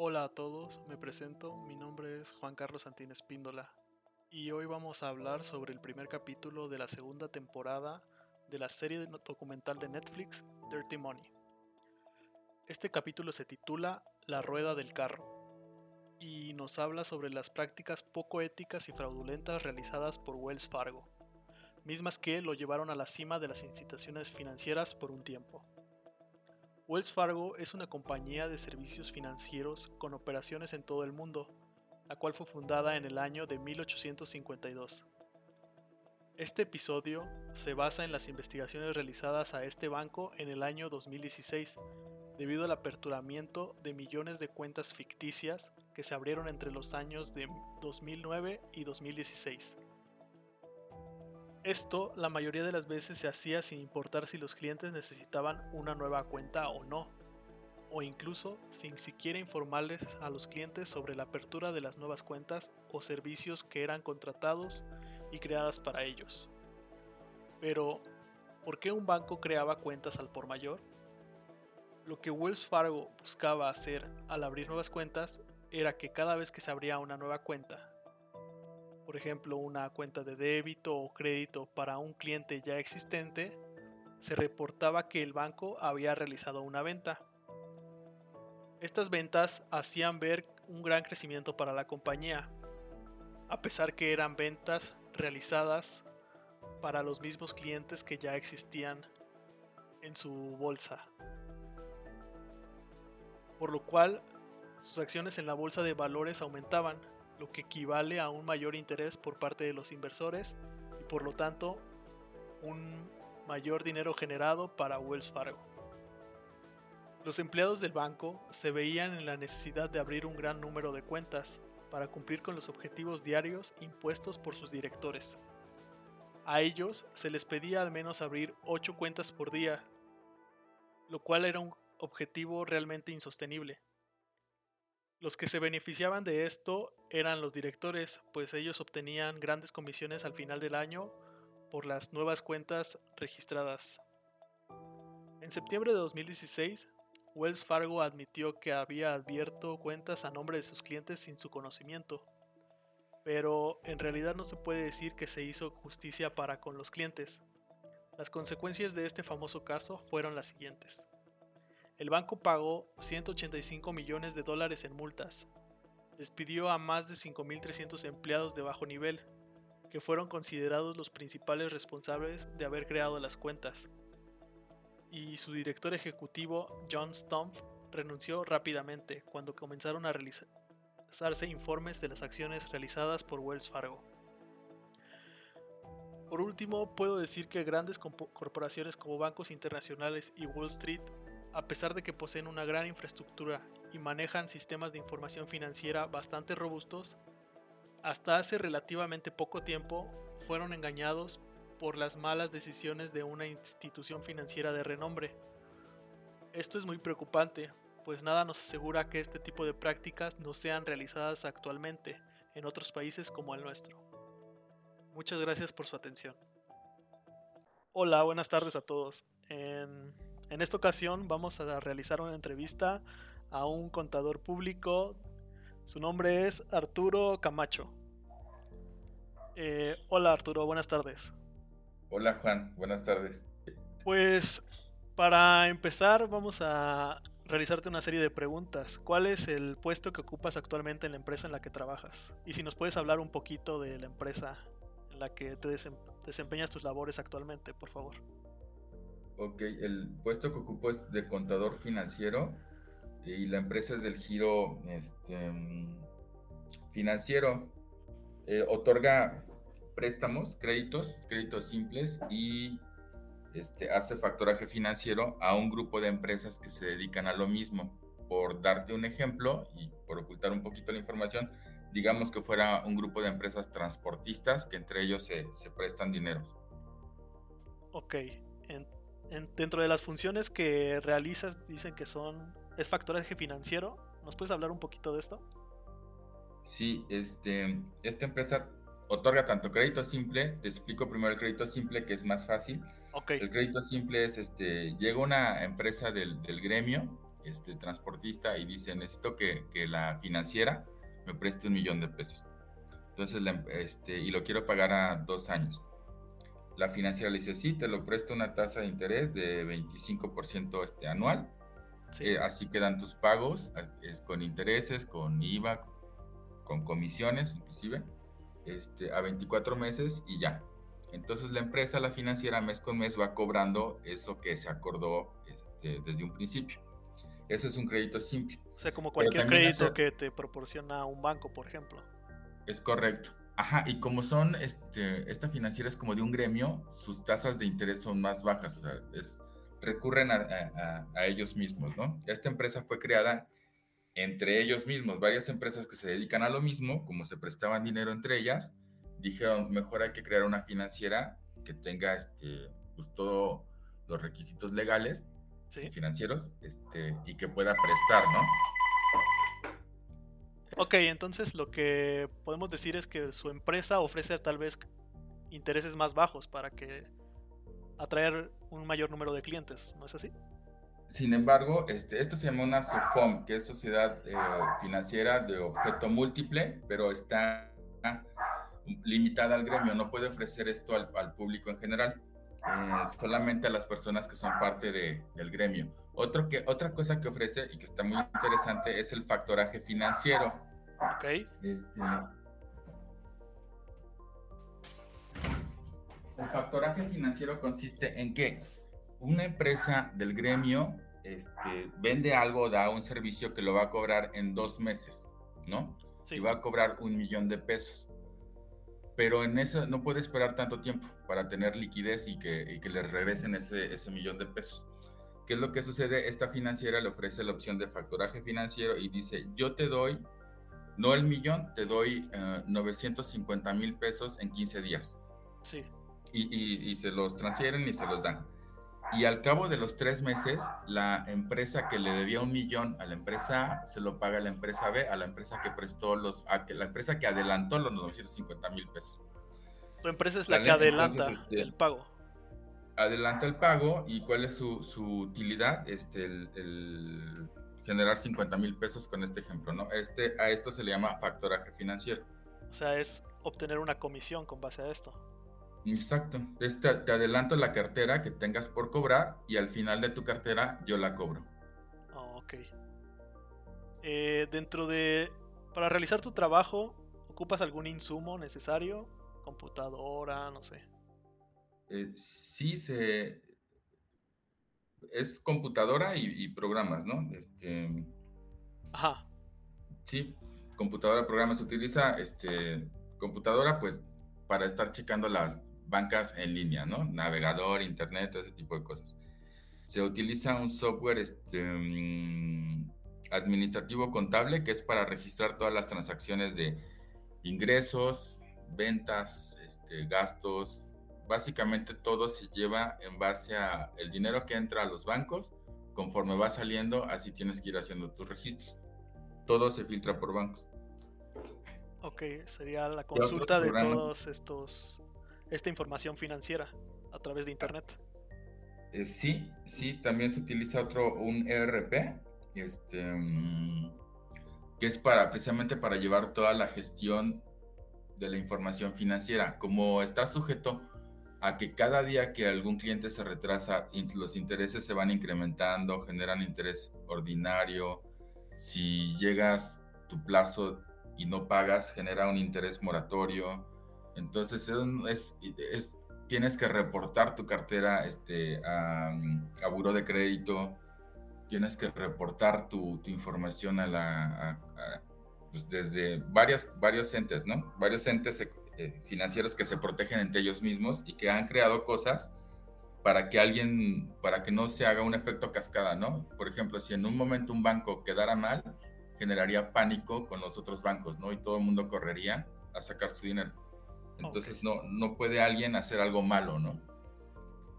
Hola a todos, me presento, mi nombre es Juan Carlos Santín Espíndola y hoy vamos a hablar sobre el primer capítulo de la segunda temporada de la serie documental de Netflix Dirty Money. Este capítulo se titula La rueda del carro y nos habla sobre las prácticas poco éticas y fraudulentas realizadas por Wells Fargo, mismas que lo llevaron a la cima de las incitaciones financieras por un tiempo. Wells Fargo es una compañía de servicios financieros con operaciones en todo el mundo, la cual fue fundada en el año de 1852. Este episodio se basa en las investigaciones realizadas a este banco en el año 2016, debido al aperturamiento de millones de cuentas ficticias que se abrieron entre los años de 2009 y 2016. Esto la mayoría de las veces se hacía sin importar si los clientes necesitaban una nueva cuenta o no, o incluso sin siquiera informarles a los clientes sobre la apertura de las nuevas cuentas o servicios que eran contratados y creadas para ellos. Pero, ¿por qué un banco creaba cuentas al por mayor? Lo que Wells Fargo buscaba hacer al abrir nuevas cuentas era que cada vez que se abría una nueva cuenta por ejemplo una cuenta de débito o crédito para un cliente ya existente, se reportaba que el banco había realizado una venta. Estas ventas hacían ver un gran crecimiento para la compañía, a pesar que eran ventas realizadas para los mismos clientes que ya existían en su bolsa. Por lo cual, sus acciones en la bolsa de valores aumentaban lo que equivale a un mayor interés por parte de los inversores y por lo tanto un mayor dinero generado para Wells Fargo. Los empleados del banco se veían en la necesidad de abrir un gran número de cuentas para cumplir con los objetivos diarios impuestos por sus directores. A ellos se les pedía al menos abrir 8 cuentas por día, lo cual era un objetivo realmente insostenible. Los que se beneficiaban de esto eran los directores, pues ellos obtenían grandes comisiones al final del año por las nuevas cuentas registradas. En septiembre de 2016, Wells Fargo admitió que había abierto cuentas a nombre de sus clientes sin su conocimiento, pero en realidad no se puede decir que se hizo justicia para con los clientes. Las consecuencias de este famoso caso fueron las siguientes. El banco pagó 185 millones de dólares en multas. Despidió a más de 5.300 empleados de bajo nivel, que fueron considerados los principales responsables de haber creado las cuentas. Y su director ejecutivo, John Stumpf, renunció rápidamente cuando comenzaron a realizarse informes de las acciones realizadas por Wells Fargo. Por último, puedo decir que grandes corporaciones como bancos internacionales y Wall Street a pesar de que poseen una gran infraestructura y manejan sistemas de información financiera bastante robustos, hasta hace relativamente poco tiempo fueron engañados por las malas decisiones de una institución financiera de renombre. Esto es muy preocupante, pues nada nos asegura que este tipo de prácticas no sean realizadas actualmente en otros países como el nuestro. Muchas gracias por su atención. Hola, buenas tardes a todos. En esta ocasión vamos a realizar una entrevista a un contador público. Su nombre es Arturo Camacho. Eh, hola Arturo, buenas tardes. Hola Juan, buenas tardes. Pues para empezar vamos a realizarte una serie de preguntas. ¿Cuál es el puesto que ocupas actualmente en la empresa en la que trabajas? Y si nos puedes hablar un poquito de la empresa en la que te desempeñas tus labores actualmente, por favor. Ok, el puesto que ocupo es de contador financiero y la empresa es del giro este, financiero. Eh, otorga préstamos, créditos, créditos simples y este, hace factoraje financiero a un grupo de empresas que se dedican a lo mismo. Por darte un ejemplo y por ocultar un poquito la información, digamos que fuera un grupo de empresas transportistas que entre ellos se, prestan dineros. Ok, dentro de las funciones que realizas, dicen que son. Es factoraje financiero. ¿Nos puedes hablar un poquito de esto? Sí, este, esta empresa otorga tanto crédito simple. Te explico primero el crédito simple, que es más fácil. Okay. El crédito simple es: este, llega una empresa del, del gremio este, transportista y dice, necesito que, que la financiera me preste un millón de pesos. Entonces, este, y lo quiero pagar a dos años. La financiera le dice, sí, te lo presto una tasa de interés de 25% este, anual. Eh, así quedan tus pagos con intereses, con IVA, con comisiones inclusive, este, a 24 meses y ya. Entonces la empresa, la financiera, mes con mes va cobrando eso que se acordó este, desde un principio. Eso es un crédito simple. O sea, como cualquier crédito que te proporciona un banco, por ejemplo. Es correcto. Ajá, y como son, este, esta financiera es como de un gremio, sus tasas de interés son más bajas, o sea, es, recurren a, a, ellos mismos, ¿no? Esta empresa fue creada entre ellos mismos, varias empresas que se dedican a lo mismo, como se prestaban dinero entre ellas, dijeron, mejor hay que crear una financiera que tenga, este, pues, todos los requisitos legales financieros, este, y que pueda prestar, ¿no? Ok, entonces lo que podemos decir es que su empresa ofrece tal vez intereses más bajos para que atraer un mayor número de clientes, ¿no es así? Sin embargo, este, esto se llama una SOFOM, que es Sociedad eh, Financiera de Objeto Múltiple, pero está limitada al gremio, no puede ofrecer esto al, público en general, eh, solamente a las personas que son parte de, del gremio. Otro que, otra cosa que ofrece y que está muy interesante es el factoraje financiero. Ok. Este, el factoraje financiero consiste en que una empresa del gremio este, vende algo, da un servicio que lo va a cobrar en dos meses, ¿no? Sí. Y va a cobrar un millón de pesos. Pero en eso no puede esperar tanto tiempo para tener liquidez y que, y que le regresen ese, ese millón de pesos. ¿Qué es lo que sucede? Esta financiera le ofrece la opción de factoraje financiero y dice, yo te doy no el millón, te doy 950 eh, mil pesos en 15 días. Sí. Y, y, se los transfieren y se los dan. Y al cabo de los tres meses, la empresa que le debía un millón a la empresa A se lo paga a la empresa B, a la empresa que prestó los, a la empresa que adelantó los 950 mil pesos. Tu empresa es la que adelanta este, el pago. Adelanta el pago y cuál es su, su utilidad, este, el generar 50 mil pesos con este ejemplo, ¿no? Este, a esto se le llama factoraje financiero. O sea, es obtener una comisión con base a esto. Exacto. Este, te adelanto la cartera que tengas por cobrar y al final de tu cartera yo la cobro. Oh, ok. Eh, dentro de... Para realizar tu trabajo, ¿ocupas algún insumo necesario? Computadora, no sé. Eh, sí, se, es computadora y, programas, ¿no? Este, Ajá. Sí, computadora, programas. Se utiliza este, computadora, pues, para estar checando las bancas en línea, ¿no? Navegador, internet, ese tipo de cosas. Se utiliza un software este, mm, administrativo contable que es para registrar todas las transacciones de ingresos, ventas, este, gastos, básicamente todo se lleva en base a el dinero que entra a los bancos, conforme va saliendo, así tienes que ir haciendo tus registros. Todo se filtra por bancos. Ok, sería la consulta de todos estos, esta información financiera a través de internet. Eh, sí, sí, también se utiliza otro, un ERP, este, mm, que es para, precisamente para llevar toda la gestión de la información financiera. Como está sujeto a que cada día que algún cliente se retrasa, los intereses se van incrementando, generan interés ordinario. Si llegas tu plazo y no pagas, genera un interés moratorio. Entonces es, es, tienes que reportar tu cartera este, a, a buró de crédito, tienes que reportar tu, tu información a la, pues desde varias, varios entes, ¿no? Varios entes eh, financieros que se protegen entre ellos mismos y que han creado cosas para que alguien, para que no se haga un efecto cascada, ¿no? Por ejemplo, si en un momento un banco quedara mal, generaría pánico con los otros bancos, ¿no? Y todo el mundo correría a sacar su dinero. Entonces no, no puede alguien hacer algo malo, ¿no?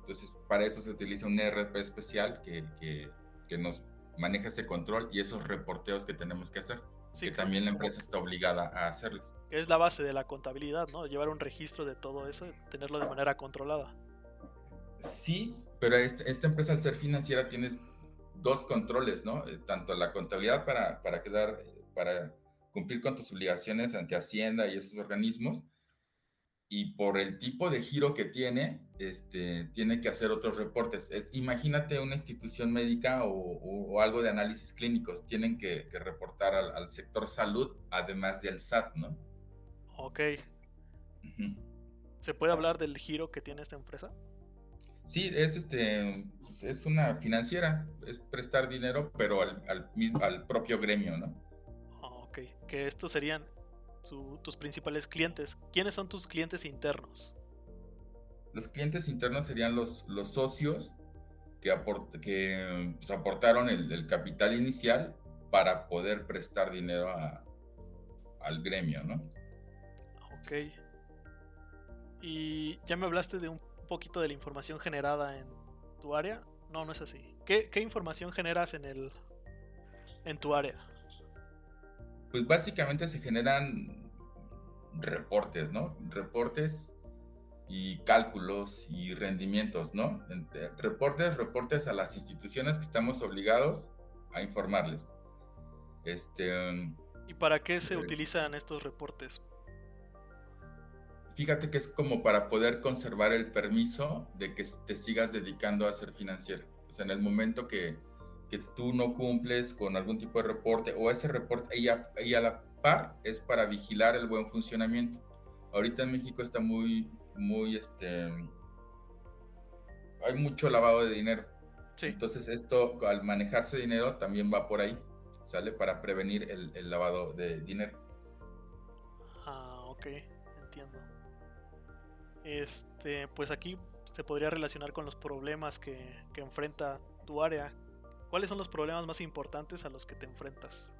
Entonces para eso se utiliza un ERP especial que, que, que nos maneja ese control y esos reporteos que tenemos que hacer que también la empresa está obligada a hacerles. Que es la base de la contabilidad, ¿no? Llevar un registro de todo eso, tenerlo de manera controlada. Sí, pero esta, esta empresa al ser financiera tienes dos controles, ¿no? Eh, tanto la contabilidad para, para quedar, para cumplir con tus obligaciones ante Hacienda y esos organismos, y por el tipo de giro que tiene, este, tiene que hacer otros reportes. imagínate una institución médica o, algo de análisis clínicos, tienen que, reportar al, sector salud, además del SAT, ¿no? Ok. ¿Se puede hablar del giro que tiene esta empresa? Sí, es este, pues, es una financiera, es prestar dinero, pero al, al, mismo, al propio gremio, ¿no? ok, que estos serían tus principales clientes. ¿Quiénes son tus clientes internos? Los clientes internos serían los, los socios que, que pues, aportaron el, capital inicial para poder prestar dinero al gremio, ¿no? Ok. Y ya me hablaste de un poquito de la información generada en tu área. No, no es así. ¿Qué, qué información generas en el en tu área? Pues básicamente se generan reportes, ¿no? Reportes y cálculos y rendimientos, ¿no? Reportes, reportes a las instituciones que estamos obligados a informarles. Este, ¿Y para qué se eh, utilizan estos reportes? Fíjate que es como para poder conservar el permiso de que te sigas dedicando a ser financiero. O sea, en el momento que, que tú no cumples con algún tipo de reporte o ese reporte y a, a, la par es para vigilar el buen funcionamiento. Ahorita en México está muy, muy, este, hay mucho lavado de dinero. Sí. Entonces esto, al manejarse dinero, también va por ahí, sale para prevenir el, el lavado de dinero. Ah, ok, entiendo. Este, pues aquí se podría relacionar con los problemas que, que enfrenta tu área, ¿Cuáles son los problemas más importantes a los que te enfrentas?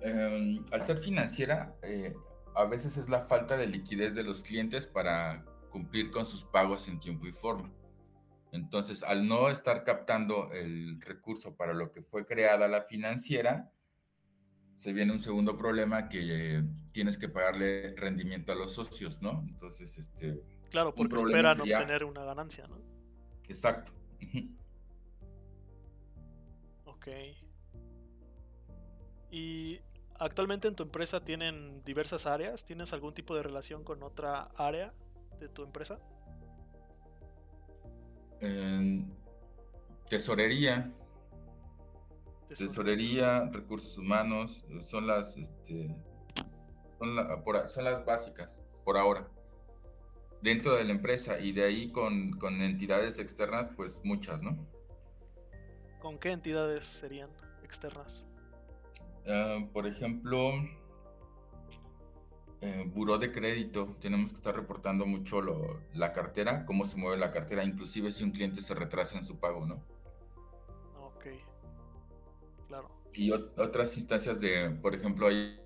Em, al ser financiera, eh, a veces es la falta de liquidez de los clientes para cumplir con sus pagos en tiempo y forma. Entonces, al no estar captando el recurso para lo que fue creada la financiera, se viene un segundo problema que tienes que pagarle rendimiento a los socios, ¿no? Entonces, este... Claro, porque esperan obtener una ganancia, ¿no? Exacto. ¿Y actualmente en tu empresa tienen diversas áreas? ¿Tienes algún tipo de relación con otra área de tu empresa? tesorería. tesorería. recursos humanos, son las, este, son, las básicas por ahora. Dentro de la empresa y de ahí con, con entidades externas, pues muchas, ¿no? ¿Con qué entidades serían externas? Ah, por ejemplo, eh, buró de crédito. Tenemos que estar reportando mucho la cartera, cómo se mueve la cartera, inclusive si un cliente se retrasa en su pago, ¿no? Ok, claro. Y otras instancias de, por ejemplo, hay,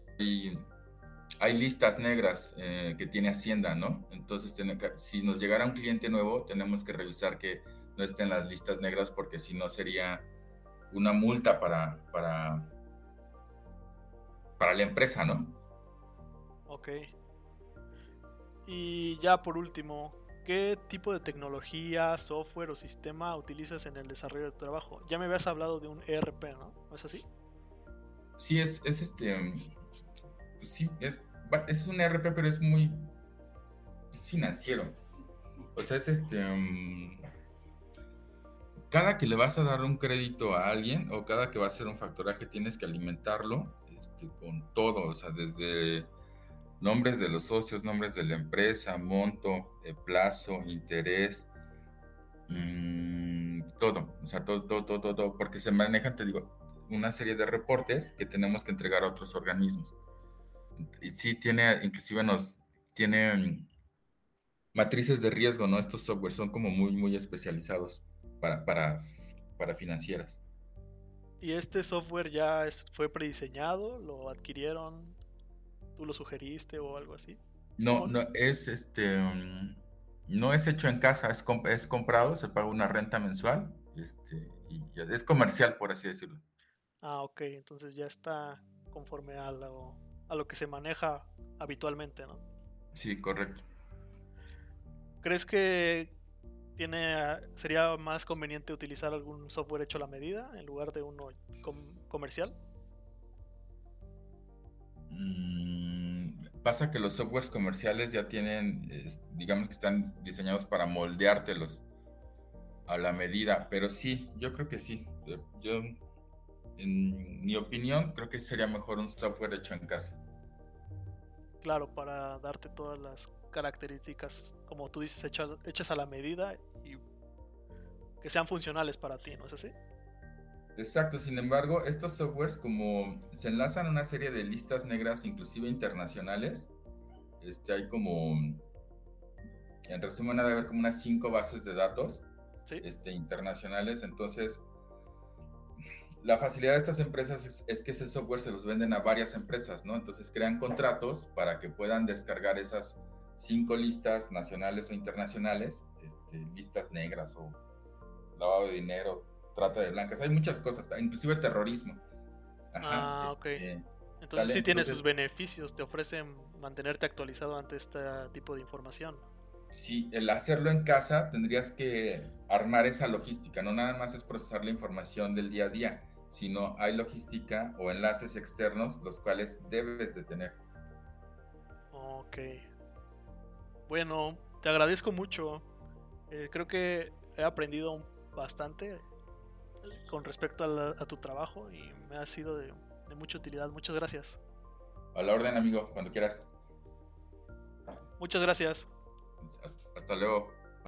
hay, listas negras eh, que tiene Hacienda, ¿no? Entonces, si nos llegara un cliente nuevo, tenemos que revisar que no esté en las listas negras porque si no sería una multa para, para, para la empresa, ¿no? Ok. Y ya por último, ¿qué tipo de tecnología, software o sistema utilizas en el desarrollo de tu trabajo? Ya me habías hablado de un ERP, ¿no? ¿No es así? Sí, es, es este. Pues sí, es, es un ERP, pero es muy. Es financiero. O sea, es este. Mm, cada que le vas a dar un crédito a alguien o cada que va a hacer un factoraje tienes que alimentarlo este, con todo, o sea, desde nombres de los socios, nombres de la empresa, monto, eh, plazo, interés, mm, todo, o sea, todo, todo, todo, todo, porque se manejan, te digo, una serie de reportes que tenemos que entregar a otros organismos. Y sí tiene, inclusive nos, tiene matrices de riesgo, ¿no? Estos software son como muy, muy especializados para, para, financieras. ¿Y este software ya fue prediseñado? ¿Lo adquirieron? ¿Tú lo sugeriste o algo así? No, no, es este. Mm, no es hecho en casa, es, es comprado, se paga una renta mensual este, y es comercial, por así decirlo. Ah, ok, entonces ya está conforme a lo, a lo que se maneja habitualmente, ¿no? Sí, correcto. ¿Crees que tiene sería más conveniente utilizar algún software hecho a la medida en lugar de uno comercial. Mm, pasa que los softwares comerciales ya tienen, digamos que están diseñados para moldeártelos a la medida, pero sí, yo creo que sí. Yo, en mi opinión, creo que sería mejor un software hecho en casa. Claro, para darte todas las características, como tú dices, hechas, a la medida y que sean funcionales para ti, ¿no es así? Exacto, sin embargo, estos softwares como se enlazan a una serie de listas negras, inclusive internacionales, este, hay como, en resumen, ha de haber como unas cinco bases de datos este, internacionales, entonces la facilidad de estas empresas es, que ese software se los venden a varias empresas, ¿no? Entonces crean contratos para que puedan descargar esas cinco listas nacionales o internacionales, este, listas negras o lavado de dinero, trata de blancas, hay muchas cosas, inclusive terrorismo. ah, ok. Este, entonces sí tiene sus beneficios, te ofrecen mantenerte actualizado ante este tipo de información. Sí, el hacerlo en casa tendrías que armar esa logística, no nada más es procesar la información del día a día, sino hay logística o enlaces externos los cuales debes de tener. Ok. Bueno, te agradezco mucho. Eh, creo que he aprendido bastante con respecto a, tu trabajo y me ha sido de, mucha utilidad. Muchas gracias. A la orden, amigo, cuando quieras. Muchas gracias. Hasta luego.